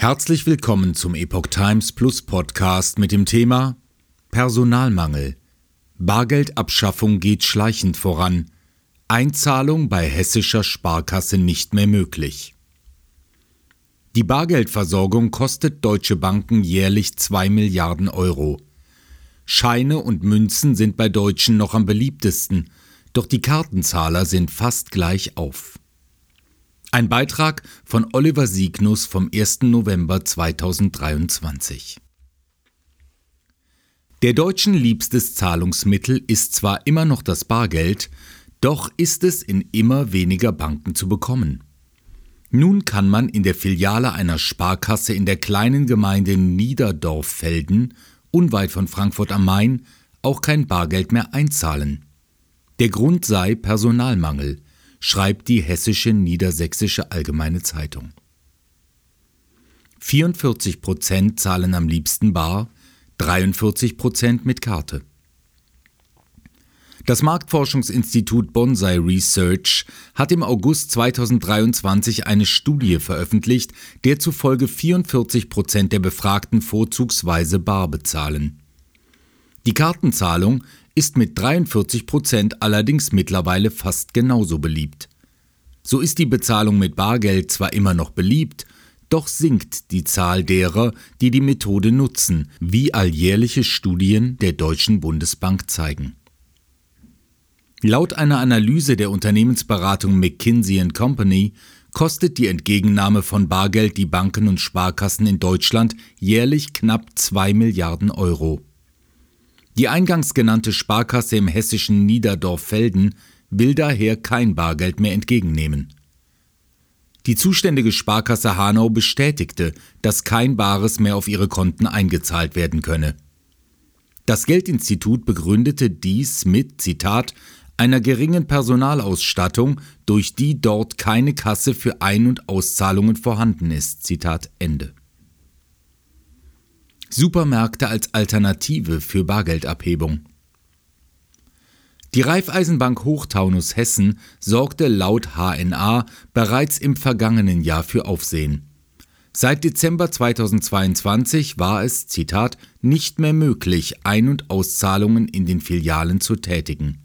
Herzlich willkommen zum Epoch Times Plus Podcast mit dem Thema Personalmangel. Bargeldabschaffung geht schleichend voran. Einzahlung bei hessischer Sparkasse nicht mehr möglich. Die Bargeldversorgung kostet deutsche Banken jährlich 2 Milliarden Euro. Scheine und Münzen sind bei Deutschen noch am beliebtesten, doch die Kartenzahler sind fast gleich auf. Ein Beitrag von Oliver Siegnus vom 1. November 2023. Der Deutschen liebstes Zahlungsmittel ist zwar immer noch das Bargeld, doch ist es in immer weniger Banken zu bekommen. Nun kann man in der Filiale einer Sparkasse in der kleinen Gemeinde Niederdorffelden, unweit von Frankfurt am Main, auch kein Bargeld mehr einzahlen. Der Grund sei Personalmangel schreibt die Hessische Niedersächsische Allgemeine Zeitung. 44 Prozent zahlen am liebsten bar, 43 Prozent mit Karte. Das Marktforschungsinstitut Bonsai Research hat im August 2023 eine Studie veröffentlicht, der zufolge 44 Prozent der Befragten vorzugsweise bar bezahlen. Die Kartenzahlung ist mit 43 Prozent allerdings mittlerweile fast genauso beliebt. So ist die Bezahlung mit Bargeld zwar immer noch beliebt, doch sinkt die Zahl derer, die die Methode nutzen, wie alljährliche Studien der Deutschen Bundesbank zeigen. Laut einer Analyse der Unternehmensberatung McKinsey Company kostet die Entgegennahme von Bargeld die Banken und Sparkassen in Deutschland jährlich knapp 2 Milliarden Euro. Die eingangs genannte Sparkasse im hessischen Niederdorf-Felden will daher kein Bargeld mehr entgegennehmen. Die zuständige Sparkasse Hanau bestätigte, dass kein Bares mehr auf ihre Konten eingezahlt werden könne. Das Geldinstitut begründete dies mit, Zitat, einer geringen Personalausstattung, durch die dort keine Kasse für Ein- und Auszahlungen vorhanden ist. Zitat Ende. Supermärkte als Alternative für Bargeldabhebung. Die Raiffeisenbank Hochtaunus Hessen sorgte laut HNA bereits im vergangenen Jahr für Aufsehen. Seit Dezember 2022 war es, Zitat, nicht mehr möglich, Ein- und Auszahlungen in den Filialen zu tätigen.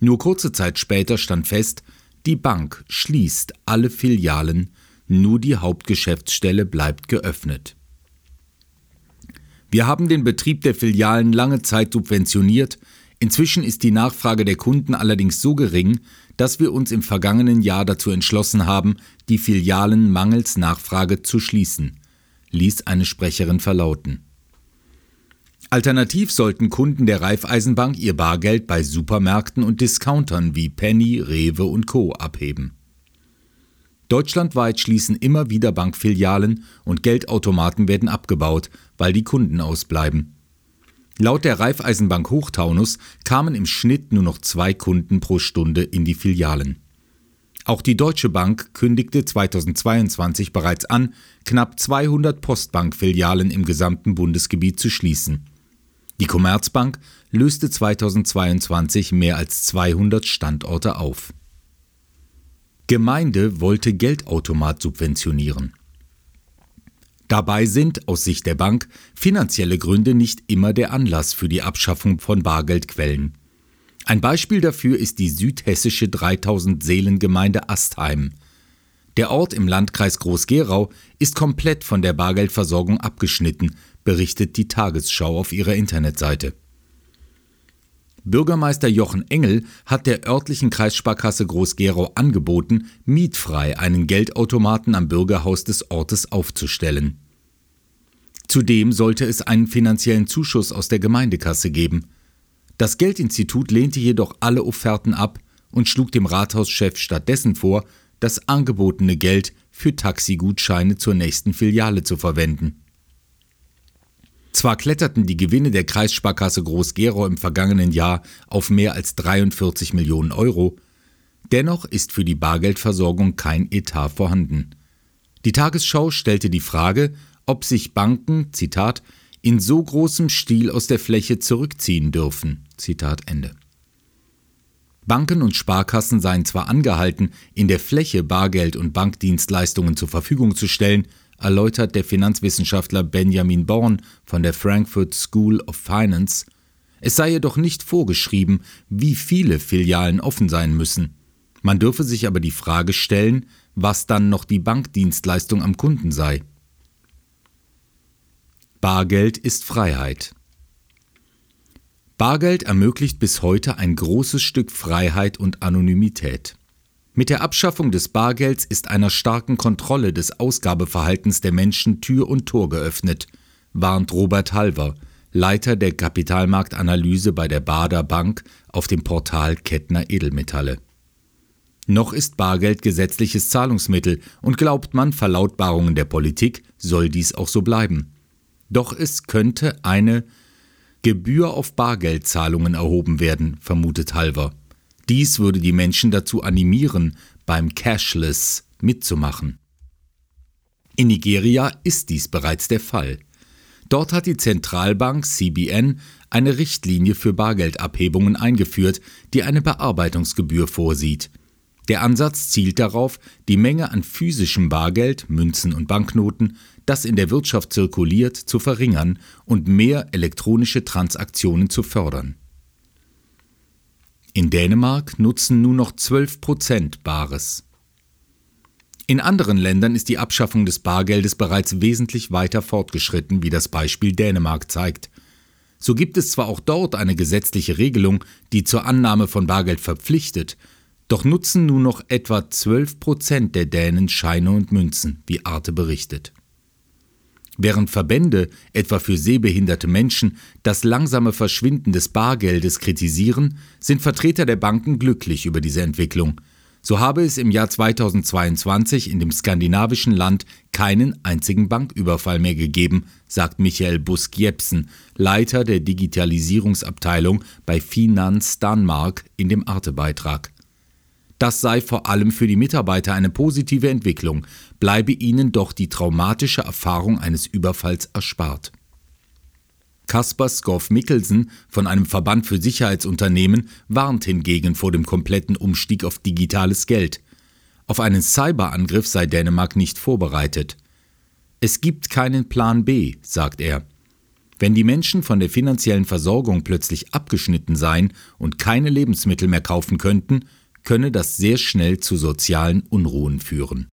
Nur kurze Zeit später stand fest, die Bank schließt alle Filialen, nur die Hauptgeschäftsstelle bleibt geöffnet. Wir haben den Betrieb der Filialen lange Zeit subventioniert, inzwischen ist die Nachfrage der Kunden allerdings so gering, dass wir uns im vergangenen Jahr dazu entschlossen haben, die Filialen mangels Nachfrage zu schließen, ließ eine Sprecherin verlauten. Alternativ sollten Kunden der Raiffeisenbank ihr Bargeld bei Supermärkten und Discountern wie Penny, Rewe und Co. abheben. Deutschlandweit schließen immer wieder Bankfilialen und Geldautomaten werden abgebaut, weil die Kunden ausbleiben. Laut der Raiffeisenbank Hochtaunus kamen im Schnitt nur noch zwei Kunden pro Stunde in die Filialen. Auch die Deutsche Bank kündigte 2022 bereits an, knapp 200 Postbankfilialen im gesamten Bundesgebiet zu schließen. Die Commerzbank löste 2022 mehr als 200 Standorte auf. Gemeinde wollte Geldautomat subventionieren. Dabei sind aus Sicht der Bank finanzielle Gründe nicht immer der Anlass für die Abschaffung von Bargeldquellen. Ein Beispiel dafür ist die südhessische 3000 Seelengemeinde Astheim. Der Ort im Landkreis Groß-Gerau ist komplett von der Bargeldversorgung abgeschnitten, berichtet die Tagesschau auf ihrer Internetseite. Bürgermeister Jochen Engel hat der örtlichen Kreissparkasse Groß-Gerau angeboten, mietfrei einen Geldautomaten am Bürgerhaus des Ortes aufzustellen. Zudem sollte es einen finanziellen Zuschuss aus der Gemeindekasse geben. Das Geldinstitut lehnte jedoch alle Offerten ab und schlug dem Rathauschef stattdessen vor, das angebotene Geld für Taxigutscheine zur nächsten Filiale zu verwenden. Zwar kletterten die Gewinne der Kreissparkasse Groß-Gerau im vergangenen Jahr auf mehr als 43 Millionen Euro, dennoch ist für die Bargeldversorgung kein Etat vorhanden. Die Tagesschau stellte die Frage, ob sich Banken, Zitat, in so großem Stil aus der Fläche zurückziehen dürfen. Zitat Ende. Banken und Sparkassen seien zwar angehalten, in der Fläche Bargeld und Bankdienstleistungen zur Verfügung zu stellen, erläutert der Finanzwissenschaftler Benjamin Born von der Frankfurt School of Finance, es sei jedoch nicht vorgeschrieben, wie viele Filialen offen sein müssen. Man dürfe sich aber die Frage stellen, was dann noch die Bankdienstleistung am Kunden sei. Bargeld ist Freiheit. Bargeld ermöglicht bis heute ein großes Stück Freiheit und Anonymität. Mit der Abschaffung des Bargelds ist einer starken Kontrolle des Ausgabeverhaltens der Menschen Tür und Tor geöffnet, warnt Robert Halver, Leiter der Kapitalmarktanalyse bei der Bader Bank auf dem Portal Kettner Edelmetalle. Noch ist Bargeld gesetzliches Zahlungsmittel und glaubt man Verlautbarungen der Politik, soll dies auch so bleiben. Doch es könnte eine Gebühr auf Bargeldzahlungen erhoben werden, vermutet Halver. Dies würde die Menschen dazu animieren, beim Cashless mitzumachen. In Nigeria ist dies bereits der Fall. Dort hat die Zentralbank CBN eine Richtlinie für Bargeldabhebungen eingeführt, die eine Bearbeitungsgebühr vorsieht. Der Ansatz zielt darauf, die Menge an physischem Bargeld, Münzen und Banknoten, das in der Wirtschaft zirkuliert, zu verringern und mehr elektronische Transaktionen zu fördern. In Dänemark nutzen nur noch 12 Prozent Bares. In anderen Ländern ist die Abschaffung des Bargeldes bereits wesentlich weiter fortgeschritten, wie das Beispiel Dänemark zeigt. So gibt es zwar auch dort eine gesetzliche Regelung, die zur Annahme von Bargeld verpflichtet, doch nutzen nur noch etwa 12 Prozent der Dänen Scheine und Münzen, wie Arte berichtet. Während Verbände, etwa für sehbehinderte Menschen, das langsame Verschwinden des Bargeldes kritisieren, sind Vertreter der Banken glücklich über diese Entwicklung. So habe es im Jahr 2022 in dem skandinavischen Land keinen einzigen Banküberfall mehr gegeben, sagt Michael Busk-Jepsen, Leiter der Digitalisierungsabteilung bei Finanz Danmark in dem Arte-Beitrag. Das sei vor allem für die Mitarbeiter eine positive Entwicklung, bleibe ihnen doch die traumatische Erfahrung eines Überfalls erspart. Kaspar Skoff Mikkelsen von einem Verband für Sicherheitsunternehmen warnt hingegen vor dem kompletten Umstieg auf digitales Geld. Auf einen Cyberangriff sei Dänemark nicht vorbereitet. Es gibt keinen Plan B, sagt er. Wenn die Menschen von der finanziellen Versorgung plötzlich abgeschnitten seien und keine Lebensmittel mehr kaufen könnten, könne das sehr schnell zu sozialen Unruhen führen